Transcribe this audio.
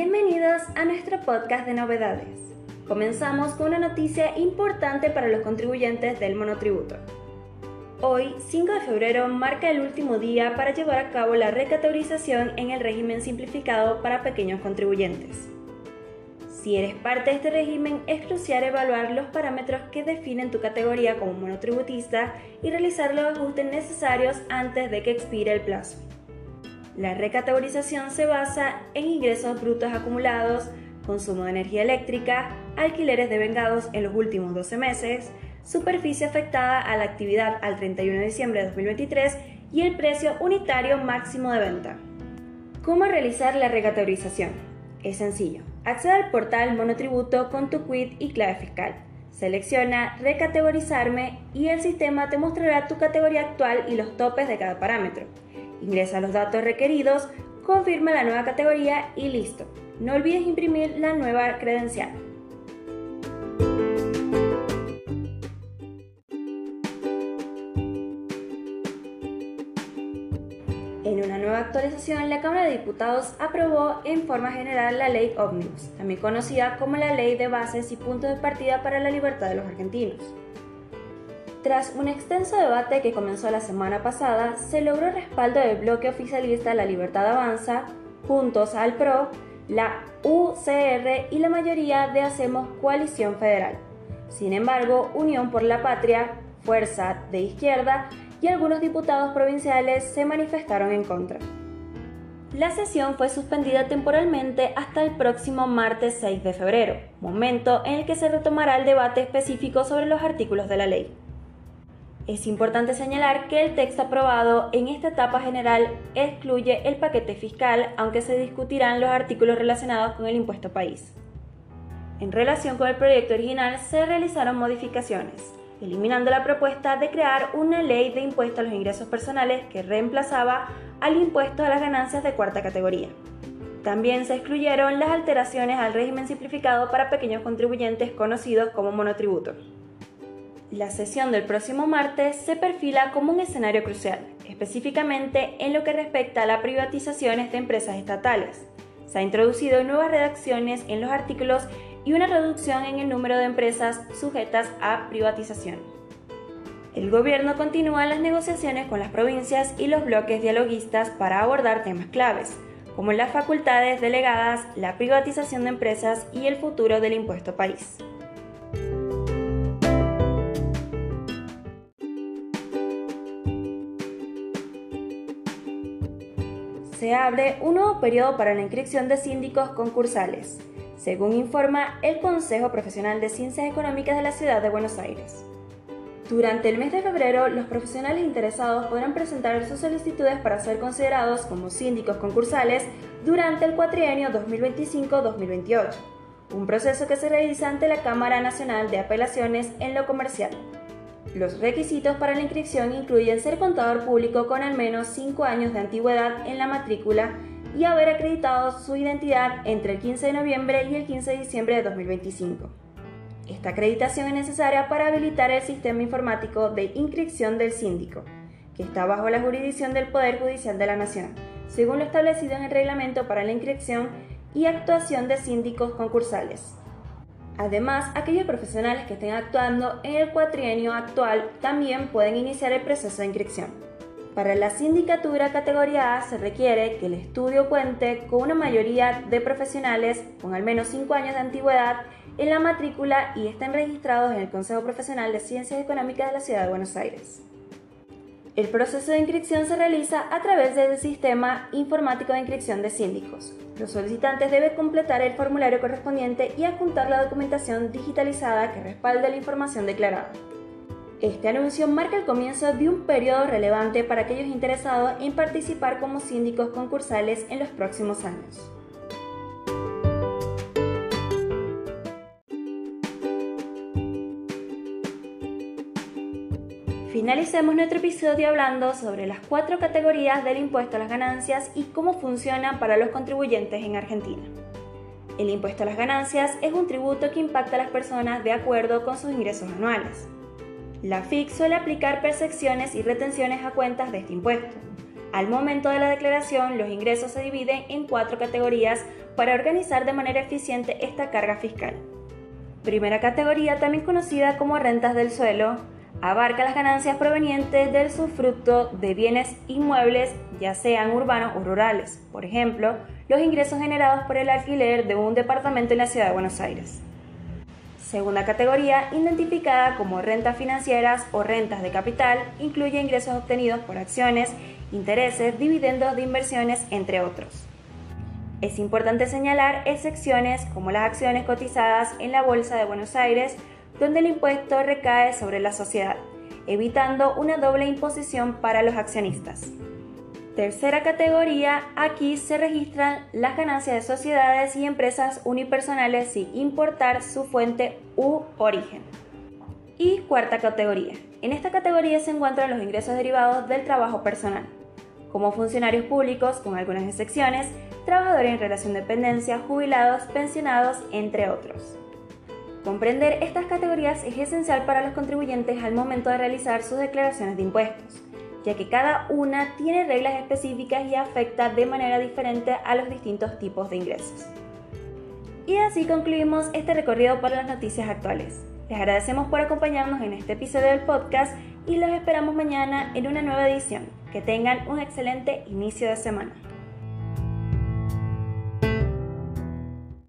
Bienvenidos a nuestro podcast de novedades. Comenzamos con una noticia importante para los contribuyentes del monotributo. Hoy, 5 de febrero, marca el último día para llevar a cabo la recategorización en el régimen simplificado para pequeños contribuyentes. Si eres parte de este régimen, es crucial evaluar los parámetros que definen tu categoría como monotributista y realizar los ajustes necesarios antes de que expire el plazo. La recategorización se basa en ingresos brutos acumulados, consumo de energía eléctrica, alquileres de vengados en los últimos 12 meses, superficie afectada a la actividad al 31 de diciembre de 2023 y el precio unitario máximo de venta. ¿Cómo realizar la recategorización? Es sencillo. Accede al portal Monotributo con tu quit y clave fiscal. Selecciona Recategorizarme y el sistema te mostrará tu categoría actual y los topes de cada parámetro. Ingresa los datos requeridos, confirma la nueva categoría y listo. No olvides imprimir la nueva credencial. En una nueva actualización, la Cámara de Diputados aprobó en forma general la Ley Omnibus, también conocida como la Ley de Bases y Puntos de Partida para la Libertad de los Argentinos. Tras un extenso debate que comenzó la semana pasada, se logró respaldo del bloque oficialista La Libertad Avanza, Juntos al PRO, la UCR y la mayoría de Hacemos Coalición Federal. Sin embargo, Unión por la Patria, Fuerza de Izquierda y algunos diputados provinciales se manifestaron en contra. La sesión fue suspendida temporalmente hasta el próximo martes 6 de febrero, momento en el que se retomará el debate específico sobre los artículos de la ley. Es importante señalar que el texto aprobado en esta etapa general excluye el paquete fiscal, aunque se discutirán los artículos relacionados con el impuesto país. En relación con el proyecto original se realizaron modificaciones, eliminando la propuesta de crear una ley de impuesto a los ingresos personales que reemplazaba al impuesto a las ganancias de cuarta categoría. También se excluyeron las alteraciones al régimen simplificado para pequeños contribuyentes conocidos como monotributo. La sesión del próximo martes se perfila como un escenario crucial, específicamente en lo que respecta a las privatizaciones de empresas estatales. Se ha introducido nuevas redacciones en los artículos y una reducción en el número de empresas sujetas a privatización. El gobierno continúa las negociaciones con las provincias y los bloques dialoguistas para abordar temas claves, como las facultades delegadas, la privatización de empresas y el futuro del impuesto país. Se abre un nuevo periodo para la inscripción de síndicos concursales, según informa el Consejo Profesional de Ciencias Económicas de la Ciudad de Buenos Aires. Durante el mes de febrero, los profesionales interesados podrán presentar sus solicitudes para ser considerados como síndicos concursales durante el cuatrienio 2025-2028, un proceso que se realiza ante la Cámara Nacional de Apelaciones en lo comercial. Los requisitos para la inscripción incluyen ser contador público con al menos 5 años de antigüedad en la matrícula y haber acreditado su identidad entre el 15 de noviembre y el 15 de diciembre de 2025. Esta acreditación es necesaria para habilitar el sistema informático de inscripción del síndico, que está bajo la jurisdicción del Poder Judicial de la Nación, según lo establecido en el reglamento para la inscripción y actuación de síndicos concursales. Además, aquellos profesionales que estén actuando en el cuatrienio actual también pueden iniciar el proceso de inscripción. Para la sindicatura categoría A se requiere que el estudio cuente con una mayoría de profesionales con al menos 5 años de antigüedad en la matrícula y estén registrados en el Consejo Profesional de Ciencias Económicas de la Ciudad de Buenos Aires. El proceso de inscripción se realiza a través del Sistema Informático de Inscripción de Síndicos. Los solicitantes deben completar el formulario correspondiente y adjuntar la documentación digitalizada que respalde la información declarada. Este anuncio marca el comienzo de un periodo relevante para aquellos interesados en participar como síndicos concursales en los próximos años. Finalicemos nuestro episodio hablando sobre las cuatro categorías del impuesto a las ganancias y cómo funcionan para los contribuyentes en Argentina. El impuesto a las ganancias es un tributo que impacta a las personas de acuerdo con sus ingresos anuales. La FIC suele aplicar percepciones y retenciones a cuentas de este impuesto. Al momento de la declaración, los ingresos se dividen en cuatro categorías para organizar de manera eficiente esta carga fiscal. Primera categoría, también conocida como rentas del suelo, abarca las ganancias provenientes del sufructo de bienes inmuebles, ya sean urbanos o rurales. Por ejemplo, los ingresos generados por el alquiler de un departamento en la ciudad de Buenos Aires. Segunda categoría, identificada como rentas financieras o rentas de capital, incluye ingresos obtenidos por acciones, intereses, dividendos de inversiones, entre otros. Es importante señalar excepciones como las acciones cotizadas en la Bolsa de Buenos Aires, donde el impuesto recae sobre la sociedad, evitando una doble imposición para los accionistas. Tercera categoría, aquí se registran las ganancias de sociedades y empresas unipersonales sin importar su fuente u origen. Y cuarta categoría, en esta categoría se encuentran los ingresos derivados del trabajo personal, como funcionarios públicos, con algunas excepciones, trabajadores en relación de dependencia, jubilados, pensionados, entre otros. Comprender estas categorías es esencial para los contribuyentes al momento de realizar sus declaraciones de impuestos ya que cada una tiene reglas específicas y afecta de manera diferente a los distintos tipos de ingresos. Y así concluimos este recorrido por las noticias actuales. Les agradecemos por acompañarnos en este episodio del podcast y los esperamos mañana en una nueva edición. Que tengan un excelente inicio de semana.